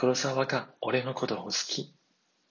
黒沢が俺のことを好き。